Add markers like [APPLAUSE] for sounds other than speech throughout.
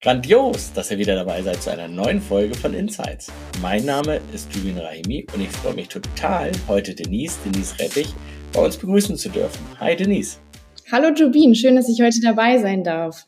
Grandios, dass ihr wieder dabei seid zu einer neuen Folge von Insights. Mein Name ist Jubin Rahimi und ich freue mich total, heute Denise, Denise Rettich, bei uns begrüßen zu dürfen. Hi Denise. Hallo Jubin, schön, dass ich heute dabei sein darf.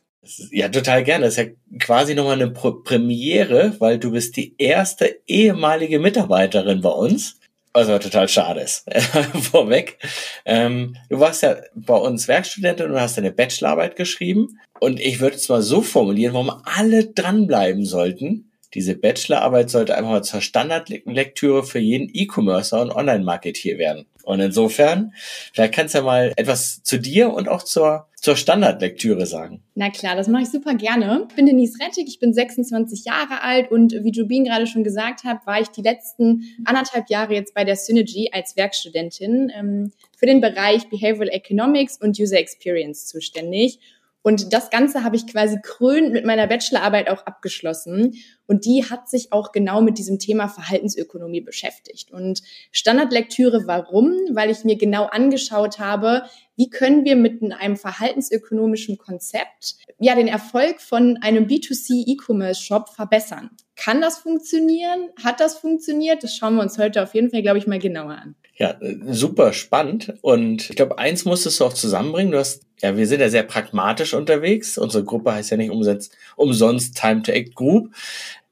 Ja, total gerne. Das ist ja quasi nochmal eine Premiere, weil du bist die erste ehemalige Mitarbeiterin bei uns was aber total schade ist. [LAUGHS] Vorweg. Ähm, du warst ja bei uns Werkstudentin und hast deine Bachelorarbeit geschrieben. Und ich würde es mal so formulieren, warum alle dranbleiben sollten. Diese Bachelorarbeit sollte einfach mal zur Standardlektüre für jeden E-Commercer und Online-Marketeer werden. Und insofern, vielleicht kannst du ja mal etwas zu dir und auch zur, zur Standardlektüre sagen. Na klar, das mache ich super gerne. Ich bin Denise Rettig, ich bin 26 Jahre alt und wie Jubin gerade schon gesagt hat, war ich die letzten anderthalb Jahre jetzt bei der Synergy als Werkstudentin ähm, für den Bereich Behavioral Economics und User Experience zuständig. Und das Ganze habe ich quasi krönend mit meiner Bachelorarbeit auch abgeschlossen. Und die hat sich auch genau mit diesem Thema Verhaltensökonomie beschäftigt. Und Standardlektüre, warum? Weil ich mir genau angeschaut habe, wie können wir mit einem verhaltensökonomischen Konzept ja den Erfolg von einem B2C E-Commerce Shop verbessern. Kann das funktionieren? Hat das funktioniert? Das schauen wir uns heute auf jeden Fall, glaube ich, mal genauer an. Ja, super spannend. Und ich glaube, eins musstest du auch zusammenbringen. Du hast, ja, wir sind ja sehr pragmatisch unterwegs. Unsere Gruppe heißt ja nicht umsonst, umsonst Time to Act Group.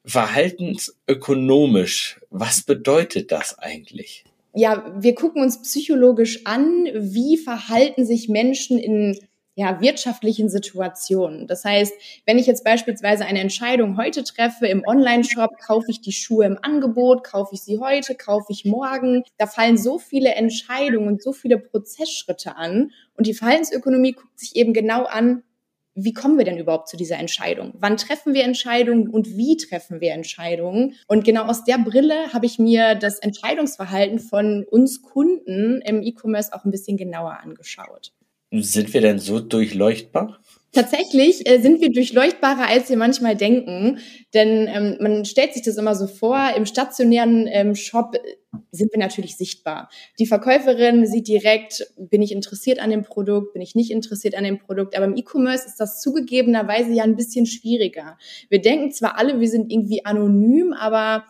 Verhaltensökonomisch, was bedeutet das eigentlich? Ja, wir gucken uns psychologisch an, wie verhalten sich Menschen in ja, wirtschaftlichen Situationen. Das heißt, wenn ich jetzt beispielsweise eine Entscheidung heute treffe im Online-Shop, kaufe ich die Schuhe im Angebot, kaufe ich sie heute, kaufe ich morgen, da fallen so viele Entscheidungen und so viele Prozessschritte an. Und die Verhaltensökonomie guckt sich eben genau an, wie kommen wir denn überhaupt zu dieser Entscheidung? Wann treffen wir Entscheidungen und wie treffen wir Entscheidungen? Und genau aus der Brille habe ich mir das Entscheidungsverhalten von uns Kunden im E-Commerce auch ein bisschen genauer angeschaut. Sind wir denn so durchleuchtbar? Tatsächlich äh, sind wir durchleuchtbarer, als wir manchmal denken. Denn ähm, man stellt sich das immer so vor, im stationären ähm, Shop äh, sind wir natürlich sichtbar. Die Verkäuferin sieht direkt, bin ich interessiert an dem Produkt, bin ich nicht interessiert an dem Produkt. Aber im E-Commerce ist das zugegebenerweise ja ein bisschen schwieriger. Wir denken zwar alle, wir sind irgendwie anonym, aber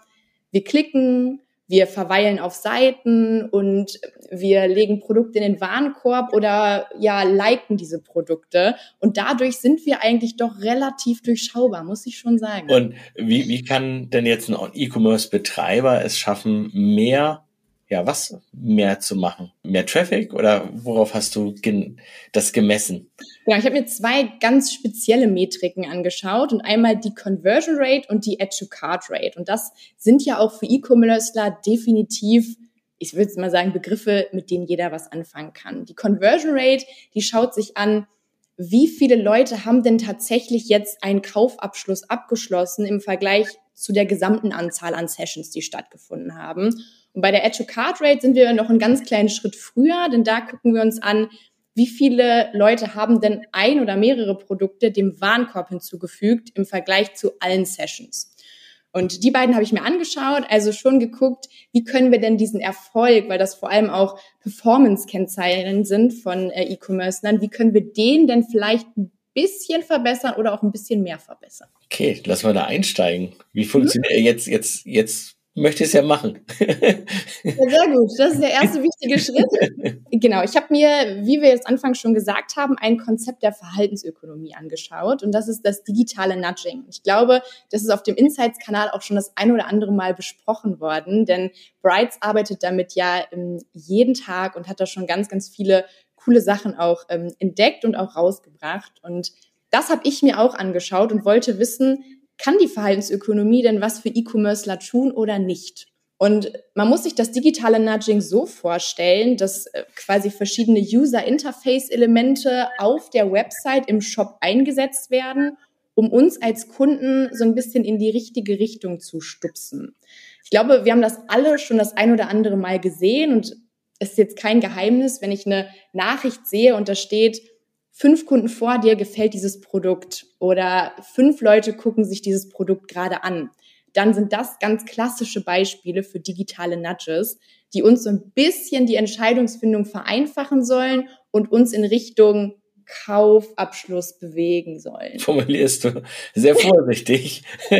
wir klicken, wir verweilen auf Seiten und wir legen Produkte in den Warenkorb oder ja, liken diese Produkte. Und dadurch sind wir eigentlich doch relativ durchschaubar, muss ich schon sagen. Und wie, wie kann denn jetzt ein E-Commerce-Betreiber es schaffen, mehr ja, was mehr zu machen? Mehr Traffic oder worauf hast du das gemessen? Ja, ich habe mir zwei ganz spezielle Metriken angeschaut und einmal die Conversion Rate und die Add-to-Card Rate. Und das sind ja auch für E-Commercer definitiv ich würde mal sagen, Begriffe, mit denen jeder was anfangen kann. Die Conversion Rate, die schaut sich an, wie viele Leute haben denn tatsächlich jetzt einen Kaufabschluss abgeschlossen im Vergleich zu der gesamten Anzahl an Sessions, die stattgefunden haben. Und bei der Add-to-Card-Rate sind wir noch einen ganz kleinen Schritt früher, denn da gucken wir uns an, wie viele Leute haben denn ein oder mehrere Produkte dem Warenkorb hinzugefügt im Vergleich zu allen Sessions. Und die beiden habe ich mir angeschaut, also schon geguckt, wie können wir denn diesen Erfolg, weil das vor allem auch Performance-Kennzeichen sind von äh, E-Commerce, wie können wir den denn vielleicht ein bisschen verbessern oder auch ein bisschen mehr verbessern? Okay, lass mal da einsteigen. Wie funktioniert mhm. jetzt, jetzt, jetzt möchte es ja machen. ja, sehr gut. Das ist der erste [LAUGHS] wichtige Schritt. Genau. Ich habe mir, wie wir jetzt anfangs schon gesagt haben, ein Konzept der Verhaltensökonomie angeschaut und das ist das digitale Nudging. Ich glaube, das ist auf dem Insights-Kanal auch schon das ein oder andere Mal besprochen worden, denn Brights arbeitet damit ja ähm, jeden Tag und hat da schon ganz, ganz viele coole Sachen auch ähm, entdeckt und auch rausgebracht und das habe ich mir auch angeschaut und wollte wissen, kann die Verhaltensökonomie denn was für E-Commercer tun oder nicht? Und man muss sich das digitale Nudging so vorstellen, dass äh, quasi verschiedene User-Interface-Elemente auf der Website im Shop eingesetzt werden, um uns als Kunden so ein bisschen in die richtige Richtung zu stupsen. Ich glaube, wir haben das alle schon das ein oder andere Mal gesehen und es ist jetzt kein Geheimnis, wenn ich eine Nachricht sehe und da steht, fünf Kunden vor dir gefällt dieses Produkt oder fünf Leute gucken sich dieses Produkt gerade an, dann sind das ganz klassische Beispiele für digitale Nudges, die uns so ein bisschen die Entscheidungsfindung vereinfachen sollen und uns in Richtung Kaufabschluss bewegen sollen. Formulierst du sehr vorsichtig. [LAUGHS]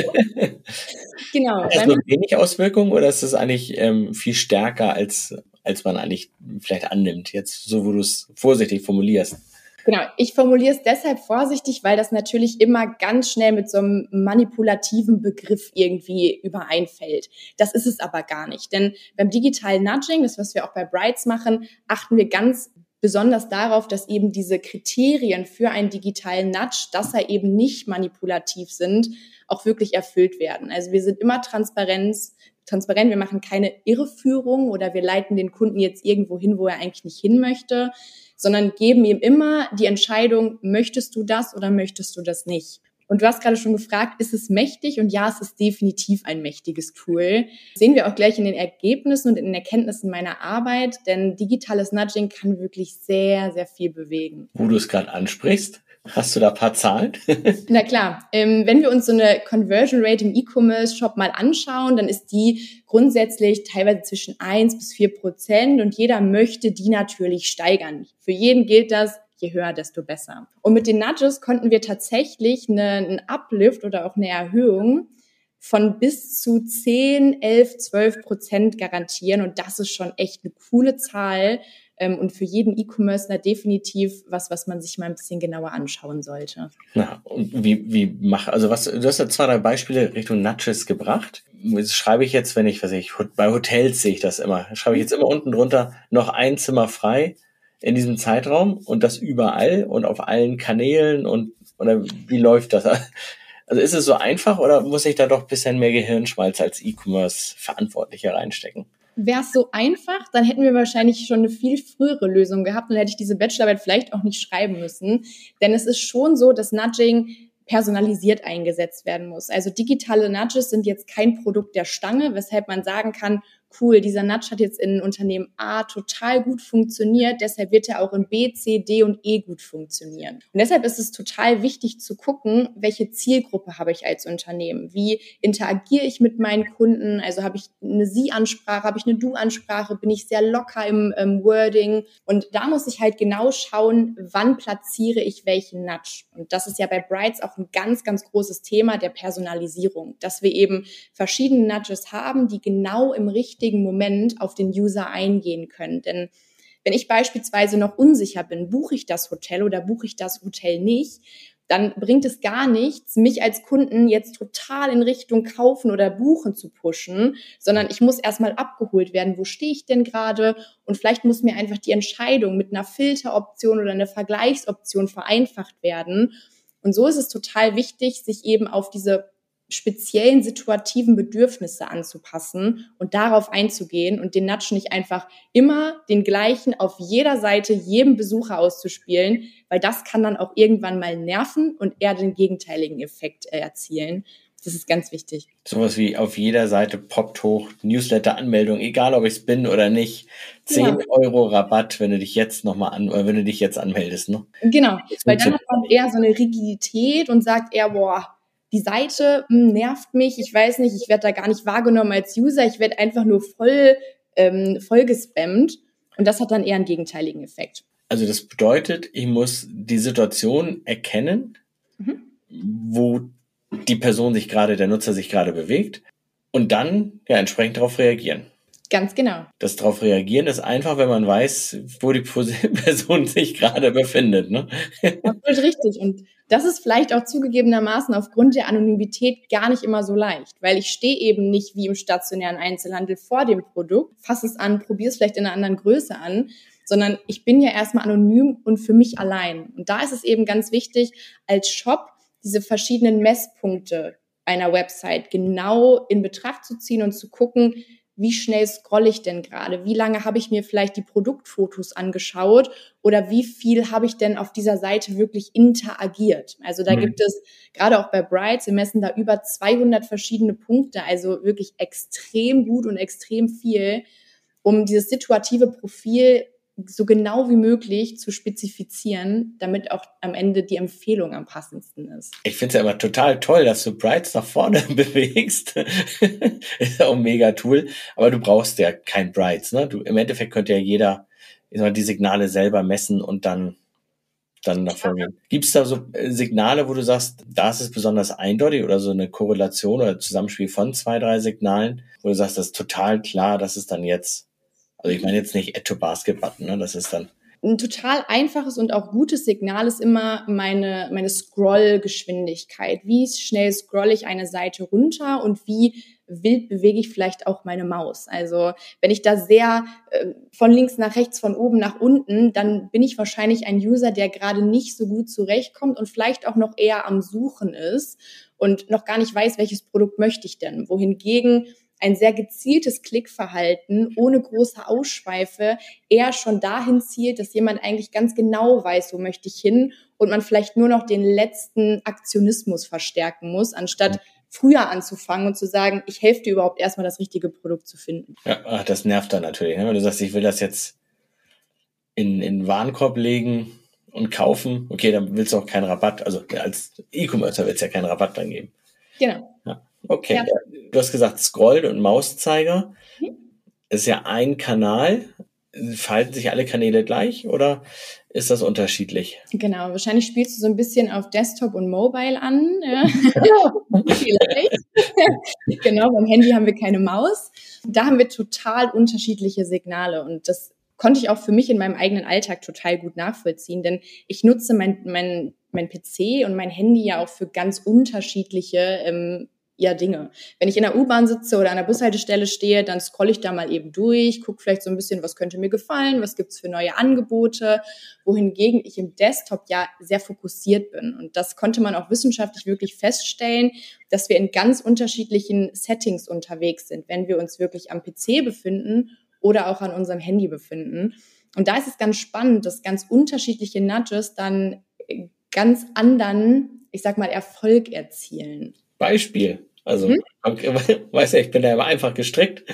genau. Hat das nur wenig Auswirkungen oder ist das eigentlich ähm, viel stärker, als, als man eigentlich vielleicht annimmt, jetzt so, wo du es vorsichtig formulierst? Genau, ich formuliere es deshalb vorsichtig, weil das natürlich immer ganz schnell mit so einem manipulativen Begriff irgendwie übereinfällt. Das ist es aber gar nicht, denn beim digitalen Nudging, das was wir auch bei Brights machen, achten wir ganz besonders darauf, dass eben diese Kriterien für einen digitalen Nudge, dass er eben nicht manipulativ sind, auch wirklich erfüllt werden. Also wir sind immer Transparenz, transparent, wir machen keine Irreführung oder wir leiten den Kunden jetzt irgendwo hin, wo er eigentlich nicht hin möchte, sondern geben ihm immer die Entscheidung, möchtest du das oder möchtest du das nicht? Und du hast gerade schon gefragt, ist es mächtig? Und ja, es ist definitiv ein mächtiges Tool. Das sehen wir auch gleich in den Ergebnissen und in den Erkenntnissen meiner Arbeit, denn digitales Nudging kann wirklich sehr, sehr viel bewegen. Wo du es gerade ansprichst, Hast du da ein paar Zahlen? [LAUGHS] Na klar, ähm, wenn wir uns so eine Conversion Rate im E-Commerce-Shop mal anschauen, dann ist die grundsätzlich teilweise zwischen eins bis vier Prozent und jeder möchte die natürlich steigern. Für jeden gilt das, je höher, desto besser. Und mit den Nudges konnten wir tatsächlich eine, einen Uplift oder auch eine Erhöhung von bis zu 10, 11, 12 Prozent garantieren. Und das ist schon echt eine coole Zahl, und für jeden E-Commercer definitiv was, was man sich mal ein bisschen genauer anschauen sollte. Na, und wie, wie mach, also was, du hast ja zwei, drei Beispiele Richtung Nudges gebracht. Das schreibe ich jetzt, wenn ich, was ich, bei Hotels sehe ich das immer, schreibe ich jetzt immer unten drunter noch ein Zimmer frei in diesem Zeitraum und das überall und auf allen Kanälen und, oder wie läuft das? Also ist es so einfach oder muss ich da doch ein bisschen mehr Gehirnschmalz als E-Commerce-Verantwortlicher reinstecken? Wäre es so einfach, dann hätten wir wahrscheinlich schon eine viel frühere Lösung gehabt und hätte ich diese Bachelorarbeit vielleicht auch nicht schreiben müssen. Denn es ist schon so, dass Nudging personalisiert eingesetzt werden muss. Also digitale Nudges sind jetzt kein Produkt der Stange, weshalb man sagen kann, cool, dieser Nudge hat jetzt in Unternehmen A total gut funktioniert, deshalb wird er auch in B, C, D und E gut funktionieren. Und deshalb ist es total wichtig zu gucken, welche Zielgruppe habe ich als Unternehmen? Wie interagiere ich mit meinen Kunden? Also habe ich eine Sie-Ansprache, habe ich eine Du-Ansprache, bin ich sehr locker im ähm, Wording? Und da muss ich halt genau schauen, wann platziere ich welchen Nudge. Und das ist ja bei Brights auch ein ganz, ganz großes Thema der Personalisierung, dass wir eben verschiedene Nudges haben, die genau im richtigen richtigen Moment auf den User eingehen können. Denn wenn ich beispielsweise noch unsicher bin, buche ich das Hotel oder buche ich das Hotel nicht, dann bringt es gar nichts, mich als Kunden jetzt total in Richtung kaufen oder buchen zu pushen, sondern ich muss erstmal abgeholt werden, wo stehe ich denn gerade und vielleicht muss mir einfach die Entscheidung mit einer Filteroption oder einer Vergleichsoption vereinfacht werden. Und so ist es total wichtig, sich eben auf diese speziellen situativen Bedürfnisse anzupassen und darauf einzugehen und den Nudge nicht einfach immer den gleichen auf jeder Seite jedem Besucher auszuspielen, weil das kann dann auch irgendwann mal nerven und eher den gegenteiligen Effekt äh, erzielen. Das ist ganz wichtig. Sowas wie auf jeder Seite poppt hoch, Newsletter-Anmeldung, egal ob ich es bin oder nicht. 10 ja. Euro Rabatt, wenn du dich jetzt nochmal an, oder wenn du dich jetzt anmeldest, ne? Genau, weil dann hat man eher so eine Rigidität und sagt eher, boah, die Seite mh, hm, nervt mich, ich weiß nicht, ich werde da gar nicht wahrgenommen als User, ich werde einfach nur voll, ähm, voll gespammt und das hat dann eher einen gegenteiligen Effekt. Also das bedeutet, ich muss die Situation erkennen, mhm. wo die Person sich gerade, der Nutzer sich gerade bewegt und dann ja entsprechend darauf reagieren. Ganz genau. Das darauf reagieren ist einfach, wenn man weiß, wo die [LAUGHS] Person sich gerade befindet. Ne? Absolut richtig. Und das ist vielleicht auch zugegebenermaßen aufgrund der Anonymität gar nicht immer so leicht, weil ich stehe eben nicht wie im stationären Einzelhandel vor dem Produkt, fasse es an, probiere es vielleicht in einer anderen Größe an, sondern ich bin ja erstmal anonym und für mich allein. Und da ist es eben ganz wichtig, als Shop diese verschiedenen Messpunkte einer Website genau in Betracht zu ziehen und zu gucken, wie schnell scrolle ich denn gerade? Wie lange habe ich mir vielleicht die Produktfotos angeschaut? Oder wie viel habe ich denn auf dieser Seite wirklich interagiert? Also da mhm. gibt es gerade auch bei Brights, wir messen da über 200 verschiedene Punkte, also wirklich extrem gut und extrem viel, um dieses situative Profil so genau wie möglich zu spezifizieren, damit auch am Ende die Empfehlung am passendsten ist. Ich finde es ja immer total toll, dass du Brights nach vorne [LAUGHS] bewegst. ist ja auch ein mega Tool. Aber du brauchst ja kein Brights. Ne? Du, Im Endeffekt könnte ja jeder mal, die Signale selber messen und dann dann davon gehen. Gibt es da so äh, Signale, wo du sagst, da ist es besonders eindeutig oder so eine Korrelation oder Zusammenspiel von zwei, drei Signalen, wo du sagst, das ist total klar, das ist dann jetzt, also ich meine jetzt nicht Add to Basket Button, ne? das ist dann ein total einfaches und auch gutes Signal ist immer meine, meine Scroll-Geschwindigkeit. Wie schnell scrolle ich eine Seite runter und wie wild bewege ich vielleicht auch meine Maus. Also wenn ich da sehr äh, von links nach rechts, von oben nach unten, dann bin ich wahrscheinlich ein User, der gerade nicht so gut zurechtkommt und vielleicht auch noch eher am Suchen ist und noch gar nicht weiß, welches Produkt möchte ich denn. Wohingegen ein sehr gezieltes Klickverhalten ohne große Ausschweife eher schon dahin zielt, dass jemand eigentlich ganz genau weiß, wo möchte ich hin und man vielleicht nur noch den letzten Aktionismus verstärken muss, anstatt früher anzufangen und zu sagen, ich helfe dir überhaupt erstmal das richtige Produkt zu finden. Ja, das nervt dann natürlich, ne? wenn du sagst, ich will das jetzt in, in Warenkorb legen und kaufen, okay, dann willst du auch keinen Rabatt, also als E-Commercer wird es ja keinen Rabatt dann geben. Genau. Ja. Okay. Ja. Du hast gesagt, Scroll und Mauszeiger mhm. ist ja ein Kanal. Falten sich alle Kanäle gleich oder ist das unterschiedlich? Genau, wahrscheinlich spielst du so ein bisschen auf Desktop und Mobile an. Ja. [LAUGHS] Vielleicht. [LAUGHS] genau, beim Handy haben wir keine Maus. Da haben wir total unterschiedliche Signale und das konnte ich auch für mich in meinem eigenen Alltag total gut nachvollziehen, denn ich nutze mein, mein, mein PC und mein Handy ja auch für ganz unterschiedliche ähm, ja Dinge. Wenn ich in der U-Bahn sitze oder an der Bushaltestelle stehe, dann scrolle ich da mal eben durch, gucke vielleicht so ein bisschen, was könnte mir gefallen, was gibt's für neue Angebote, wohingegen ich im Desktop ja sehr fokussiert bin. Und das konnte man auch wissenschaftlich wirklich feststellen, dass wir in ganz unterschiedlichen Settings unterwegs sind, wenn wir uns wirklich am PC befinden oder auch an unserem Handy befinden. Und da ist es ganz spannend, dass ganz unterschiedliche Nudges dann ganz anderen, ich sag mal, Erfolg erzielen. Beispiel. Also, mhm. [LAUGHS] weiß ja, ich bin da immer einfach gestrickt.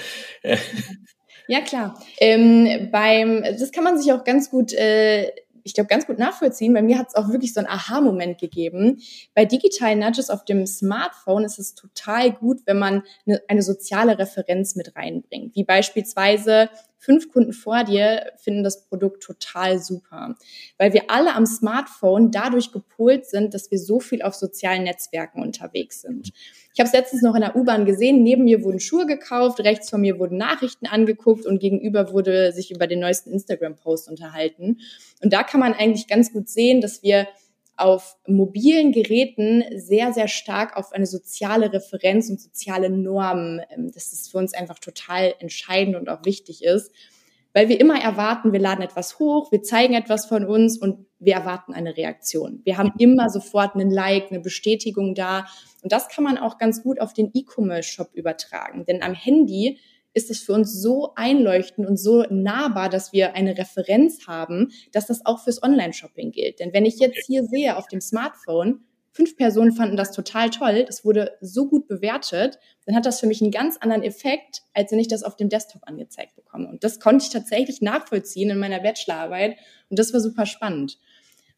Ja, klar. Ähm, beim, das kann man sich auch ganz gut, äh, ich glaube, ganz gut nachvollziehen. Bei mir hat es auch wirklich so einen Aha-Moment gegeben. Bei digitalen Nudges auf dem Smartphone ist es total gut, wenn man eine, eine soziale Referenz mit reinbringt. Wie beispielsweise fünf Kunden vor dir finden das Produkt total super, weil wir alle am Smartphone dadurch gepolt sind, dass wir so viel auf sozialen Netzwerken unterwegs sind. Ich habe es letztens noch in der U-Bahn gesehen, neben mir wurden Schuhe gekauft, rechts von mir wurden Nachrichten angeguckt und gegenüber wurde sich über den neuesten Instagram-Post unterhalten. Und da kann man eigentlich ganz gut sehen, dass wir auf mobilen Geräten sehr, sehr stark auf eine soziale Referenz und soziale Normen, ähm, dass es für uns einfach total entscheidend und auch wichtig ist, weil wir immer erwarten, wir laden etwas hoch, wir zeigen etwas von uns und wir erwarten eine Reaktion. Wir haben immer sofort einen Like, eine Bestätigung da. Und das kann man auch ganz gut auf den E-Commerce-Shop übertragen, denn am Handy ist es für uns so einleuchtend und so nahbar, dass wir eine Referenz haben, dass das auch fürs Online-Shopping gilt. Denn wenn ich jetzt hier sehe auf dem Smartphone, fünf Personen fanden das total toll, das wurde so gut bewertet, dann hat das für mich einen ganz anderen Effekt, als wenn ich das auf dem Desktop angezeigt bekomme. Und das konnte ich tatsächlich nachvollziehen in meiner Bachelorarbeit und das war super spannend.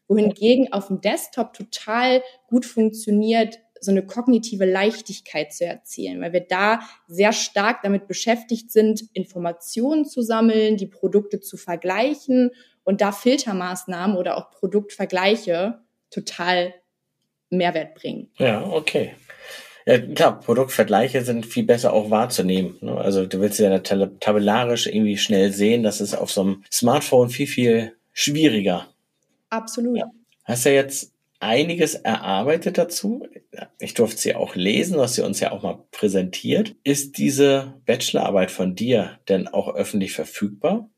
Wohingegen auf dem Desktop total gut funktioniert, so eine kognitive Leichtigkeit zu erzielen, weil wir da sehr stark damit beschäftigt sind, Informationen zu sammeln, die Produkte zu vergleichen und da Filtermaßnahmen oder auch Produktvergleiche total Mehrwert bringen. Ja, okay. Ja, klar, Produktvergleiche sind viel besser auch wahrzunehmen. Ne? Also du willst ja tabellarisch irgendwie schnell sehen, das ist auf so einem Smartphone viel, viel schwieriger. Absolut. Ja. Hast ja jetzt einiges erarbeitet dazu. Ich durfte sie auch lesen, hast sie uns ja auch mal präsentiert. Ist diese Bachelorarbeit von dir denn auch öffentlich verfügbar?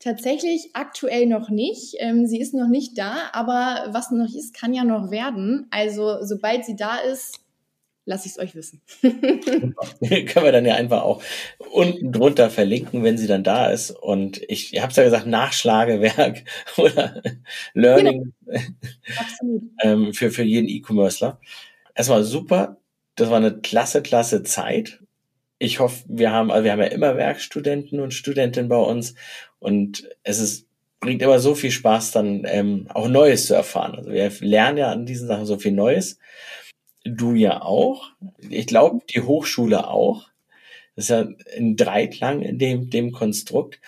Tatsächlich aktuell noch nicht. Ähm, sie ist noch nicht da, aber was noch ist, kann ja noch werden. Also sobald sie da ist, lasse ich es euch wissen. [LAUGHS] [LAUGHS] Können wir dann ja einfach auch unten drunter verlinken, wenn sie dann da ist. Und ich, ich habe es ja gesagt, Nachschlagewerk [LAUGHS] oder Learning genau. ähm, für, für jeden E-Commercer. Erstmal super. Das war eine klasse, klasse Zeit. Ich hoffe, wir haben, also wir haben ja immer Werkstudenten und Studentinnen bei uns und es ist bringt immer so viel Spaß, dann ähm, auch Neues zu erfahren. Also wir lernen ja an diesen Sachen so viel Neues du ja auch. Ich glaube, die Hochschule auch. Das ist ja ein Dreiklang in dem, dem Konstrukt.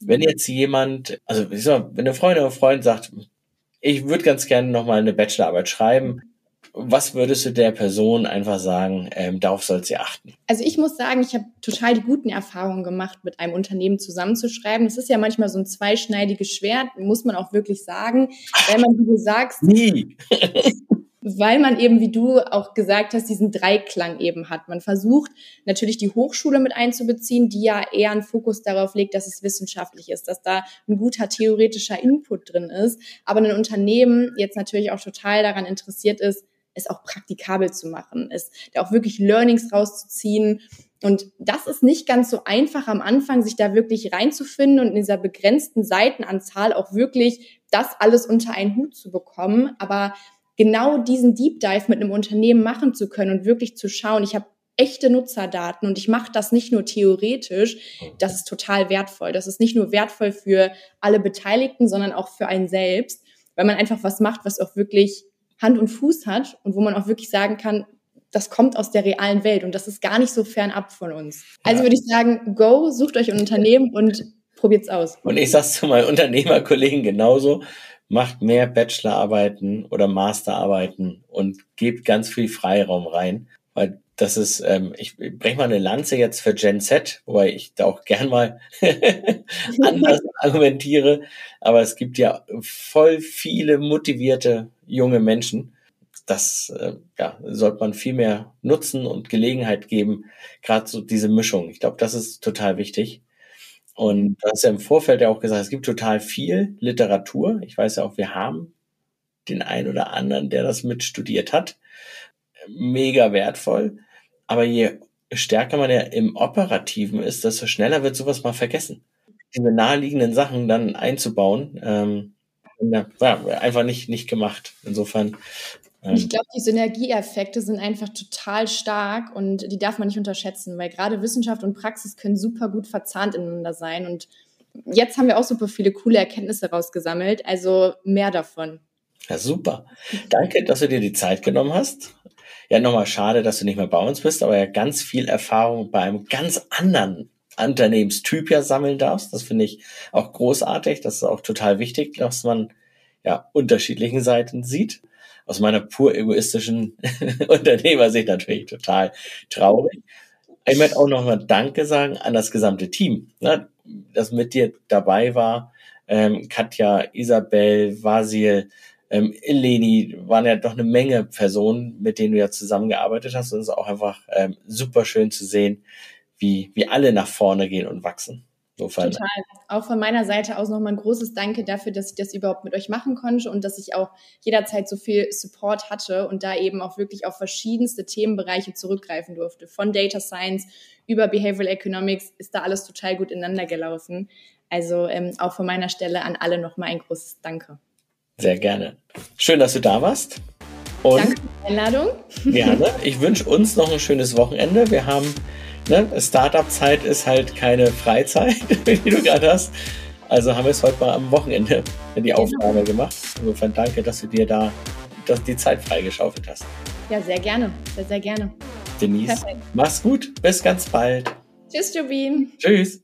Wenn jetzt jemand, also ich sag, wenn eine Freundin oder Freund sagt, ich würde ganz gerne nochmal eine Bachelorarbeit schreiben. Was würdest du der Person einfach sagen, ähm, darauf soll sie achten? Also ich muss sagen, ich habe total die guten Erfahrungen gemacht, mit einem Unternehmen zusammenzuschreiben. Das ist ja manchmal so ein zweischneidiges Schwert, muss man auch wirklich sagen. Weil man, wie du sagst, Nie. [LAUGHS] weil man eben, wie du auch gesagt hast, diesen Dreiklang eben hat. Man versucht natürlich die Hochschule mit einzubeziehen, die ja eher einen Fokus darauf legt, dass es wissenschaftlich ist, dass da ein guter theoretischer Input drin ist. Aber ein Unternehmen jetzt natürlich auch total daran interessiert ist, es auch praktikabel zu machen, es da auch wirklich Learnings rauszuziehen. Und das ist nicht ganz so einfach am Anfang, sich da wirklich reinzufinden und in dieser begrenzten Seitenanzahl auch wirklich das alles unter einen Hut zu bekommen. Aber genau diesen Deep Dive mit einem Unternehmen machen zu können und wirklich zu schauen, ich habe echte Nutzerdaten und ich mache das nicht nur theoretisch, das ist total wertvoll. Das ist nicht nur wertvoll für alle Beteiligten, sondern auch für einen selbst, weil man einfach was macht, was auch wirklich Hand und Fuß hat und wo man auch wirklich sagen kann, das kommt aus der realen Welt und das ist gar nicht so fernab von uns. Also würde ich sagen, go, sucht euch ein Unternehmen und probiert's aus. Und ich sag's zu meinen Unternehmerkollegen genauso macht mehr Bachelorarbeiten oder Masterarbeiten und gebt ganz viel Freiraum rein, weil das ist, ähm, ich breche mal eine Lanze jetzt für Gen Z, wobei ich da auch gern mal [LAUGHS] anders [LAUGHS] argumentiere, aber es gibt ja voll viele motivierte junge Menschen. Das äh, ja, sollte man viel mehr nutzen und Gelegenheit geben, gerade so diese Mischung. Ich glaube, das ist total wichtig. Und du hast ja im Vorfeld ja auch gesagt, es gibt total viel Literatur. Ich weiß ja auch, wir haben den einen oder anderen, der das mitstudiert hat. Mega wertvoll. Aber je stärker man ja im Operativen ist, desto schneller wird sowas mal vergessen. Diese naheliegenden Sachen dann einzubauen, ähm, ja, einfach nicht, nicht gemacht. Insofern ich ähm. glaube, die Synergieeffekte sind einfach total stark und die darf man nicht unterschätzen, weil gerade Wissenschaft und Praxis können super gut verzahnt ineinander sein. Und jetzt haben wir auch super viele coole Erkenntnisse rausgesammelt. Also mehr davon. Ja, super. Danke, dass du dir die Zeit genommen hast. Ja, nochmal schade, dass du nicht mehr bei uns bist, aber ja ganz viel Erfahrung bei einem ganz anderen Unternehmenstyp ja sammeln darfst. Das finde ich auch großartig. Das ist auch total wichtig, dass man ja unterschiedlichen Seiten sieht aus meiner pur egoistischen [LAUGHS] Unternehmersicht natürlich total traurig. Ich möchte auch nochmal Danke sagen an das gesamte Team, ne, das mit dir dabei war. Ähm, Katja, Isabel, Vasil, ähm, Eleni, waren ja doch eine Menge Personen, mit denen du ja zusammengearbeitet hast. Und es ist auch einfach ähm, super schön zu sehen, wie, wie alle nach vorne gehen und wachsen. Insofern. Total. Auch von meiner Seite aus nochmal ein großes Danke dafür, dass ich das überhaupt mit euch machen konnte und dass ich auch jederzeit so viel Support hatte und da eben auch wirklich auf verschiedenste Themenbereiche zurückgreifen durfte. Von Data Science über Behavioral Economics ist da alles total gut ineinander gelaufen. Also ähm, auch von meiner Stelle an alle nochmal ein großes Danke. Sehr gerne. Schön, dass du da warst. Und Danke für die Einladung. Gerne. Ich wünsche uns noch ein schönes Wochenende. Wir haben ne, Startup-Zeit ist halt keine Freizeit, [LAUGHS] die du gerade hast. Also haben wir es heute mal am Wochenende in die genau. Aufnahme gemacht. Insofern danke, dass du dir da dass die Zeit freigeschaufelt hast. Ja, sehr gerne. Sehr, sehr gerne. Denise, Perfekt. mach's gut. Bis ganz bald. Tschüss, Jobin. Tschüss.